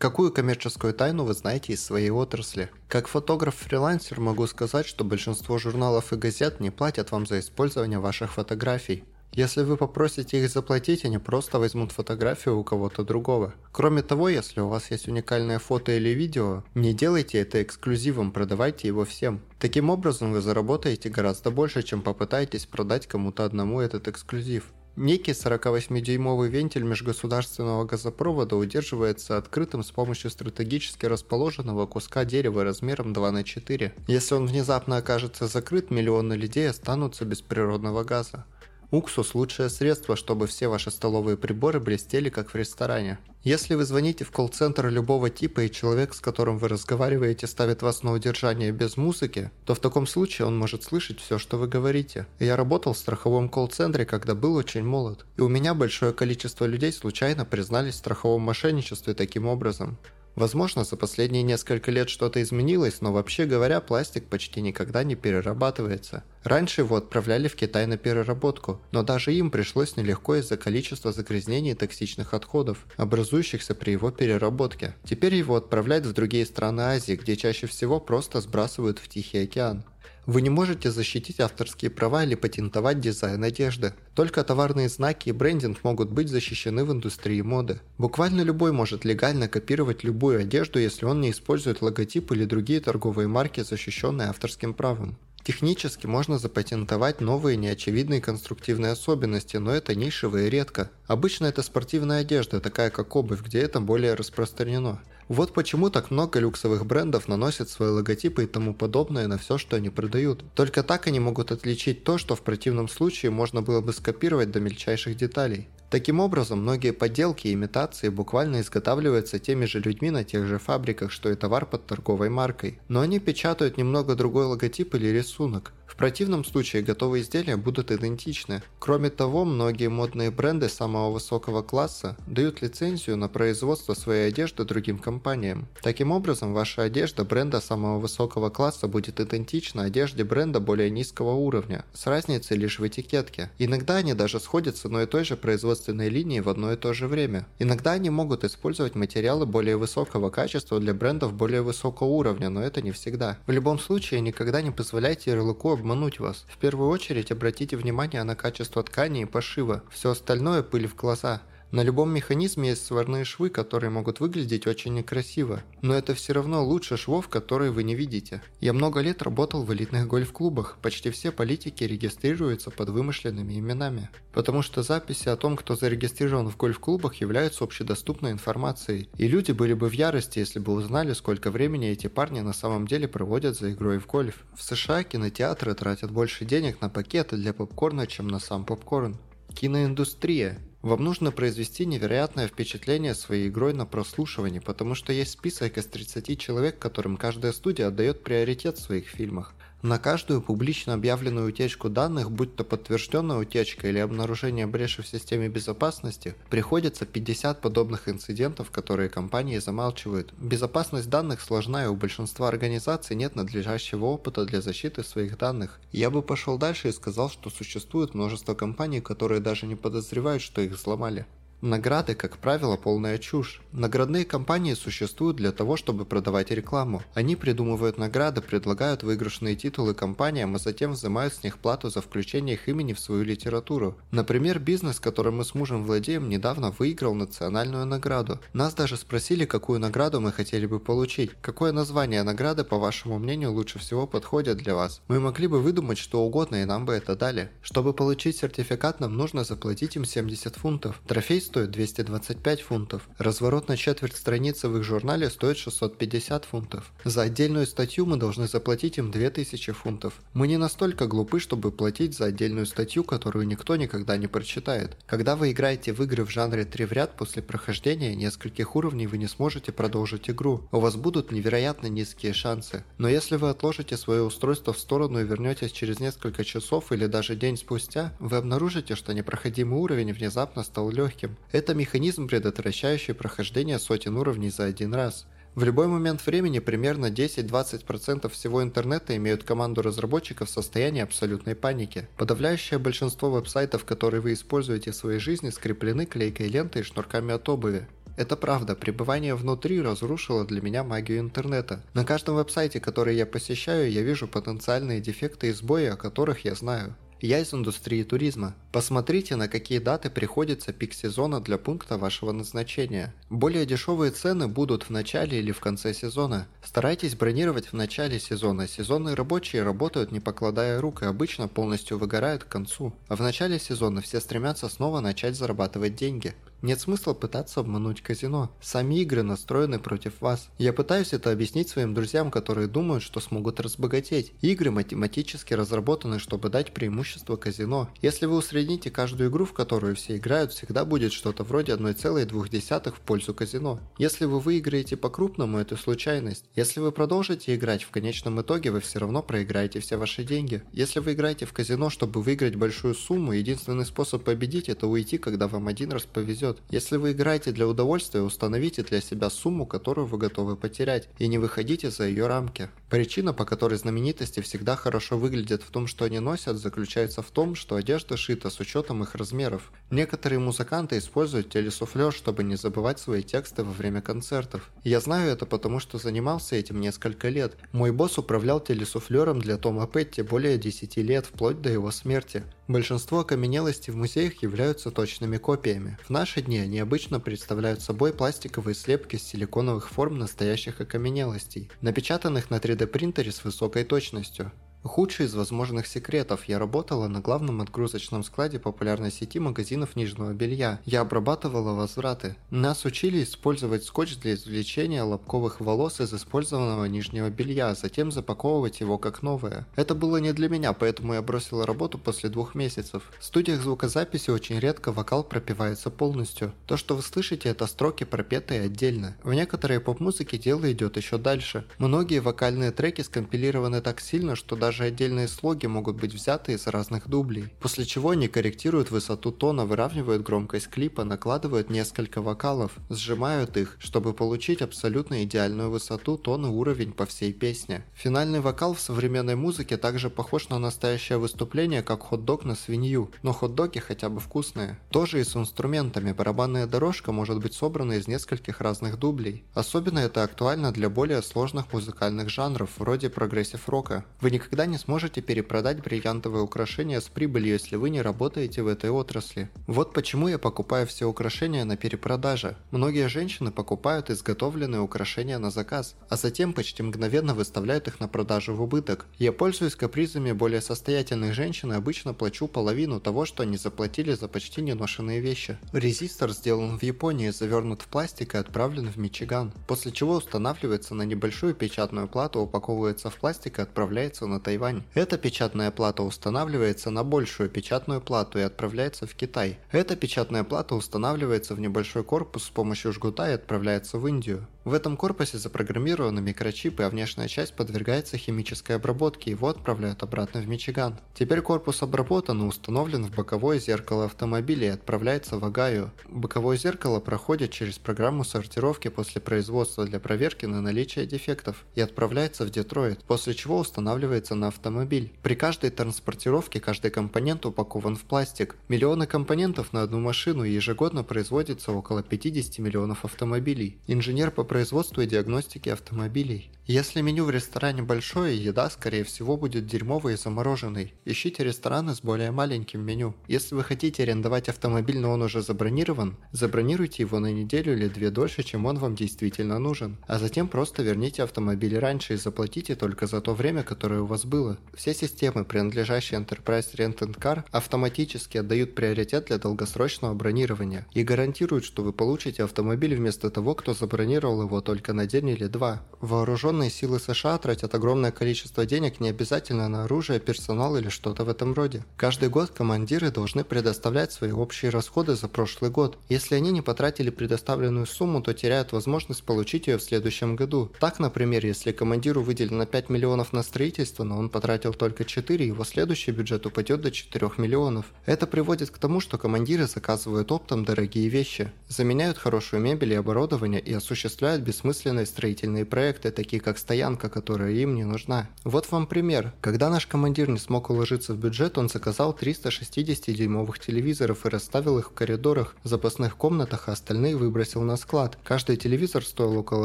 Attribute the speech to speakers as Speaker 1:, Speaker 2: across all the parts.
Speaker 1: Какую коммерческую тайну вы знаете из своей отрасли? Как фотограф-фрилансер могу сказать, что большинство журналов и газет не платят вам за использование ваших фотографий. Если вы попросите их заплатить, они просто возьмут фотографию у кого-то другого. Кроме того, если у вас есть уникальное фото или видео, не делайте это эксклюзивом, продавайте его всем. Таким образом вы заработаете гораздо больше, чем попытаетесь продать кому-то одному этот эксклюзив. Некий 48-дюймовый вентиль межгосударственного газопровода удерживается открытым с помощью стратегически расположенного куска дерева размером 2 на 4. Если он внезапно окажется закрыт, миллионы людей останутся без природного газа. Уксус – лучшее средство, чтобы все ваши столовые приборы блестели, как в ресторане. Если вы звоните в колл-центр любого типа и человек, с которым вы разговариваете, ставит вас на удержание без музыки, то в таком случае он может слышать все, что вы говорите. Я работал в страховом колл-центре, когда был очень молод. И у меня большое количество людей случайно признались в страховом мошенничестве таким образом. Возможно, за последние несколько лет что-то изменилось, но вообще говоря, пластик почти никогда не перерабатывается. Раньше его отправляли в Китай на переработку, но даже им пришлось нелегко из-за количества загрязнений и токсичных отходов, образующихся при его переработке. Теперь его отправляют в другие страны Азии, где чаще всего просто сбрасывают в Тихий океан. Вы не можете защитить авторские права или патентовать дизайн одежды. Только товарные знаки и брендинг могут быть защищены в индустрии моды. Буквально любой может легально копировать любую одежду, если он не использует логотип или другие торговые марки, защищенные авторским правом. Технически можно запатентовать новые неочевидные конструктивные особенности, но это нишево и редко. Обычно это спортивная одежда, такая как обувь, где это более распространено. Вот почему так много люксовых брендов наносят свои логотипы и тому подобное на все, что они продают. Только так они могут отличить то, что в противном случае можно было бы скопировать до мельчайших деталей. Таким образом, многие подделки и имитации буквально изготавливаются теми же людьми на тех же фабриках, что и товар под торговой маркой. Но они печатают немного другой логотип или рисунок. В противном случае готовые изделия будут идентичны. Кроме того, многие модные бренды самого высокого класса дают лицензию на производство своей одежды другим компаниям. Таким образом, ваша одежда бренда самого высокого класса будет идентична одежде бренда более низкого уровня, с разницей лишь в этикетке. Иногда они даже сходят с одной и той же производственной линии в одно и то же время. Иногда они могут использовать материалы более высокого качества для брендов более высокого уровня, но это не всегда. В любом случае, никогда не позволяйте ярлыку обмануть вас. В первую очередь обратите внимание на качество ткани и пошива. Все остальное пыль в глаза. На любом механизме есть сварные швы, которые могут выглядеть очень некрасиво, но это все равно лучше швов, которые вы не видите. Я много лет работал в элитных гольф-клубах, почти все политики регистрируются под вымышленными именами, потому что записи о том, кто зарегистрирован в гольф-клубах, являются общедоступной информацией, и люди были бы в ярости, если бы узнали, сколько времени эти парни на самом деле проводят за игрой в гольф. В США кинотеатры тратят больше денег на пакеты для попкорна, чем на сам попкорн. Киноиндустрия вам нужно произвести невероятное впечатление своей игрой на прослушивание, потому что есть список из 30 человек, которым каждая студия отдает приоритет в своих фильмах. На каждую публично объявленную утечку данных, будь то подтвержденная утечка или обнаружение бреши в системе безопасности, приходится 50 подобных инцидентов, которые компании замалчивают. Безопасность данных сложна и у большинства организаций нет надлежащего опыта для защиты своих данных. Я бы пошел дальше и сказал, что существует множество компаний, которые даже не подозревают, что их взломали. Награды, как правило, полная чушь. Наградные компании существуют для того, чтобы продавать рекламу. Они придумывают награды, предлагают выигрышные титулы компаниям, а затем взимают с них плату за включение их имени в свою литературу. Например, бизнес, которым мы с мужем владеем, недавно выиграл национальную награду. Нас даже спросили, какую награду мы хотели бы получить. Какое название награды, по вашему мнению, лучше всего подходит для вас? Мы могли бы выдумать что угодно, и нам бы это дали. Чтобы получить сертификат, нам нужно заплатить им 70 фунтов. Трофей стоит 225 фунтов. Разворот на четверть страницы в их журнале стоит 650 фунтов. За отдельную статью мы должны заплатить им 2000 фунтов. Мы не настолько глупы, чтобы платить за отдельную статью, которую никто никогда не прочитает. Когда вы играете в игры в жанре 3 в ряд, после прохождения нескольких уровней вы не сможете продолжить игру. У вас будут невероятно низкие шансы. Но если вы отложите свое устройство в сторону и вернетесь через несколько часов или даже день спустя, вы обнаружите, что непроходимый уровень внезапно стал легким. Это механизм, предотвращающий прохождение сотен уровней за один раз. В любой момент времени примерно 10-20% всего интернета имеют команду разработчиков в состоянии абсолютной паники. Подавляющее большинство веб-сайтов, которые вы используете в своей жизни, скреплены клейкой лентой и шнурками от обуви. Это правда, пребывание внутри разрушило для меня магию интернета. На каждом веб-сайте, который я посещаю, я вижу потенциальные дефекты и сбои, о которых я знаю. Я из индустрии туризма. Посмотрите, на какие даты приходится пик сезона для пункта вашего назначения. Более дешевые цены будут в начале или в конце сезона. Старайтесь бронировать в начале сезона. Сезонные рабочие работают не покладая рук и обычно полностью выгорают к концу. А в начале сезона все стремятся снова начать зарабатывать деньги. Нет смысла пытаться обмануть казино. Сами игры настроены против вас. Я пытаюсь это объяснить своим друзьям, которые думают, что смогут разбогатеть. Игры математически разработаны, чтобы дать преимущество казино. Если вы усредните каждую игру, в которую все играют, всегда будет что-то вроде 1,2 в пользу казино. Если вы выиграете по-крупному, это случайность. Если вы продолжите играть, в конечном итоге вы все равно проиграете все ваши деньги. Если вы играете в казино, чтобы выиграть большую сумму, единственный способ победить это уйти, когда вам один раз повезет. Если вы играете для удовольствия, установите для себя сумму, которую вы готовы потерять, и не выходите за ее рамки. Причина, по которой знаменитости всегда хорошо выглядят в том, что они носят, заключается в том, что одежда шита с учетом их размеров. Некоторые музыканты используют телесуфлер, чтобы не забывать свои тексты во время концертов. Я знаю это потому, что занимался этим несколько лет. Мой босс управлял телесуфлером для Тома Петти более 10 лет, вплоть до его смерти. Большинство окаменелостей в музеях являются точными копиями. В наши дни они обычно представляют собой пластиковые слепки с силиконовых форм настоящих окаменелостей, напечатанных на 3D принтере с высокой точностью. Худший из возможных секретов. Я работала на главном отгрузочном складе популярной сети магазинов нижнего белья. Я обрабатывала возвраты. Нас учили использовать скотч для извлечения лобковых волос из использованного нижнего белья, а затем запаковывать его как новое. Это было не для меня, поэтому я бросила работу после двух месяцев. В студиях звукозаписи очень редко вокал пропевается полностью. То, что вы слышите, это строки, пропетые отдельно. В некоторой поп-музыке дело идет еще дальше. Многие вокальные треки скомпилированы так сильно, что даже даже отдельные слоги могут быть взяты из разных дублей, после чего они корректируют высоту тона, выравнивают громкость клипа, накладывают несколько вокалов, сжимают их, чтобы получить абсолютно идеальную высоту, тон и уровень по всей песне. Финальный вокал в современной музыке также похож на настоящее выступление, как хот-дог на свинью, но хот-доги хотя бы вкусные. Тоже и с инструментами, барабанная дорожка может быть собрана из нескольких разных дублей. Особенно это актуально для более сложных музыкальных жанров, вроде прогрессив-рока. Вы никогда никогда не сможете перепродать бриллиантовые украшения с прибылью, если вы не работаете в этой отрасли. Вот почему я покупаю все украшения на перепродаже. Многие женщины покупают изготовленные украшения на заказ, а затем почти мгновенно выставляют их на продажу в убыток. Я пользуюсь капризами более состоятельных женщин и обычно плачу половину того, что они заплатили за почти неношенные вещи. Резистор сделан в Японии, завернут в пластик и отправлен в Мичиган, после чего устанавливается на небольшую печатную плату, упаковывается в пластик и отправляется на Тайвань. Эта печатная плата устанавливается на большую печатную плату и отправляется в Китай. Эта печатная плата устанавливается в небольшой корпус с помощью жгута и отправляется в Индию. В этом корпусе запрограммированы микрочипы, а внешняя часть подвергается химической обработке, его отправляют обратно в Мичиган. Теперь корпус обработан и установлен в боковое зеркало автомобиля и отправляется в Агаю. Боковое зеркало проходит через программу сортировки после производства для проверки на наличие дефектов и отправляется в Детройт, после чего устанавливается на автомобиль. При каждой транспортировке каждый компонент упакован в пластик. Миллионы компонентов на одну машину и ежегодно производится около 50 миллионов автомобилей. Инженер по производству и диагностике автомобилей. Если меню в ресторане большое, еда, скорее всего, будет дерьмовой и замороженной. Ищите рестораны с более маленьким меню. Если вы хотите арендовать автомобиль, но он уже забронирован, забронируйте его на неделю или две дольше, чем он вам действительно нужен. А затем просто верните автомобиль раньше и заплатите только за то время, которое у вас было. Все системы, принадлежащие Enterprise Rent and Car, автоматически отдают приоритет для долгосрочного бронирования и гарантируют, что вы получите автомобиль вместо того, кто забронировал его только на день или два. Вооруженные силы США тратят огромное количество денег не обязательно на оружие, персонал или что-то в этом роде. Каждый год командиры должны предоставлять свои общие расходы за прошлый год. Если они не потратили предоставленную сумму, то теряют возможность получить ее в следующем году. Так, например, если командиру выделено 5 миллионов на строительство, но он потратил только 4, его следующий бюджет упадет до 4 миллионов. Это приводит к тому, что командиры заказывают оптом дорогие вещи, заменяют хорошую мебель и оборудование и осуществляют бессмысленные строительные проекты, такие как стоянка, которая им не нужна. Вот вам пример. Когда наш командир не смог уложиться в бюджет, он заказал 360-дюймовых телевизоров и расставил их в коридорах, запасных комнатах, а остальные выбросил на склад. Каждый телевизор стоил около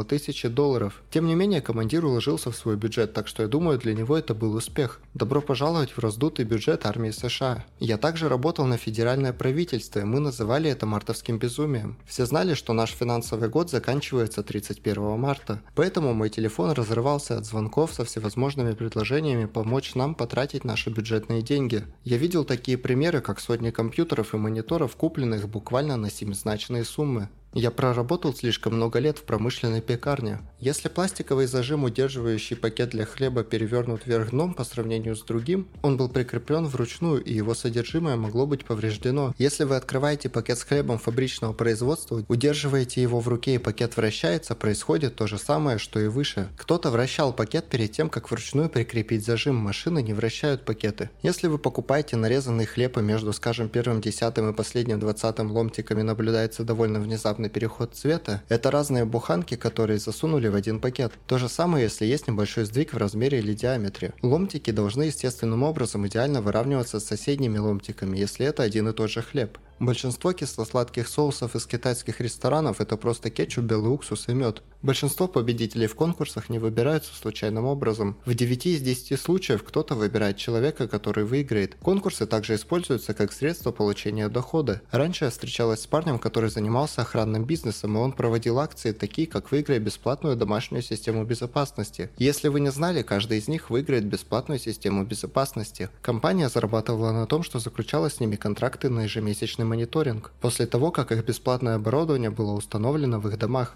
Speaker 1: 1000 долларов. Тем не менее, командир уложился в свой бюджет, так что я думаю, для него это был успех. Добро пожаловать в раздутый бюджет армии США. Я также работал на федеральное правительство, и мы называли это мартовским безумием. Все знали, что наш финансовый год заканчивается 31 марта, поэтому мой телефон разрывался от звонков со всевозможными предложениями помочь нам потратить наши бюджетные деньги. Я видел такие примеры, как сотни компьютеров и мониторов, купленных буквально на семизначные суммы. Я проработал слишком много лет в промышленной пекарне. Если пластиковый зажим, удерживающий пакет для хлеба, перевернут вверх дном по сравнению с другим, он был прикреплен вручную и его содержимое могло быть повреждено. Если вы открываете пакет с хлебом фабричного производства, удерживаете его в руке и пакет вращается, происходит то же самое, что и выше. Кто-то вращал пакет перед тем, как вручную прикрепить зажим. Машины не вращают пакеты. Если вы покупаете нарезанный хлеб и между, скажем, первым десятым и последним двадцатым ломтиками наблюдается довольно внезапный плавный переход цвета – это разные буханки, которые засунули в один пакет. То же самое, если есть небольшой сдвиг в размере или диаметре. Ломтики должны естественным образом идеально выравниваться с соседними ломтиками, если это один и тот же хлеб. Большинство кисло-сладких соусов из китайских ресторанов – это просто кетчуп, белый уксус и мед. Большинство победителей в конкурсах не выбираются случайным образом. В 9 из 10 случаев кто-то выбирает человека, который выиграет. Конкурсы также используются как средство получения дохода. Раньше я встречалась с парнем, который занимался охранным бизнесом, и он проводил акции, такие как «Выиграй бесплатную домашнюю систему безопасности». Если вы не знали, каждый из них выиграет бесплатную систему безопасности. Компания зарабатывала на том, что заключала с ними контракты на ежемесячный мониторинг, после того, как их бесплатное оборудование было установлено в их домах.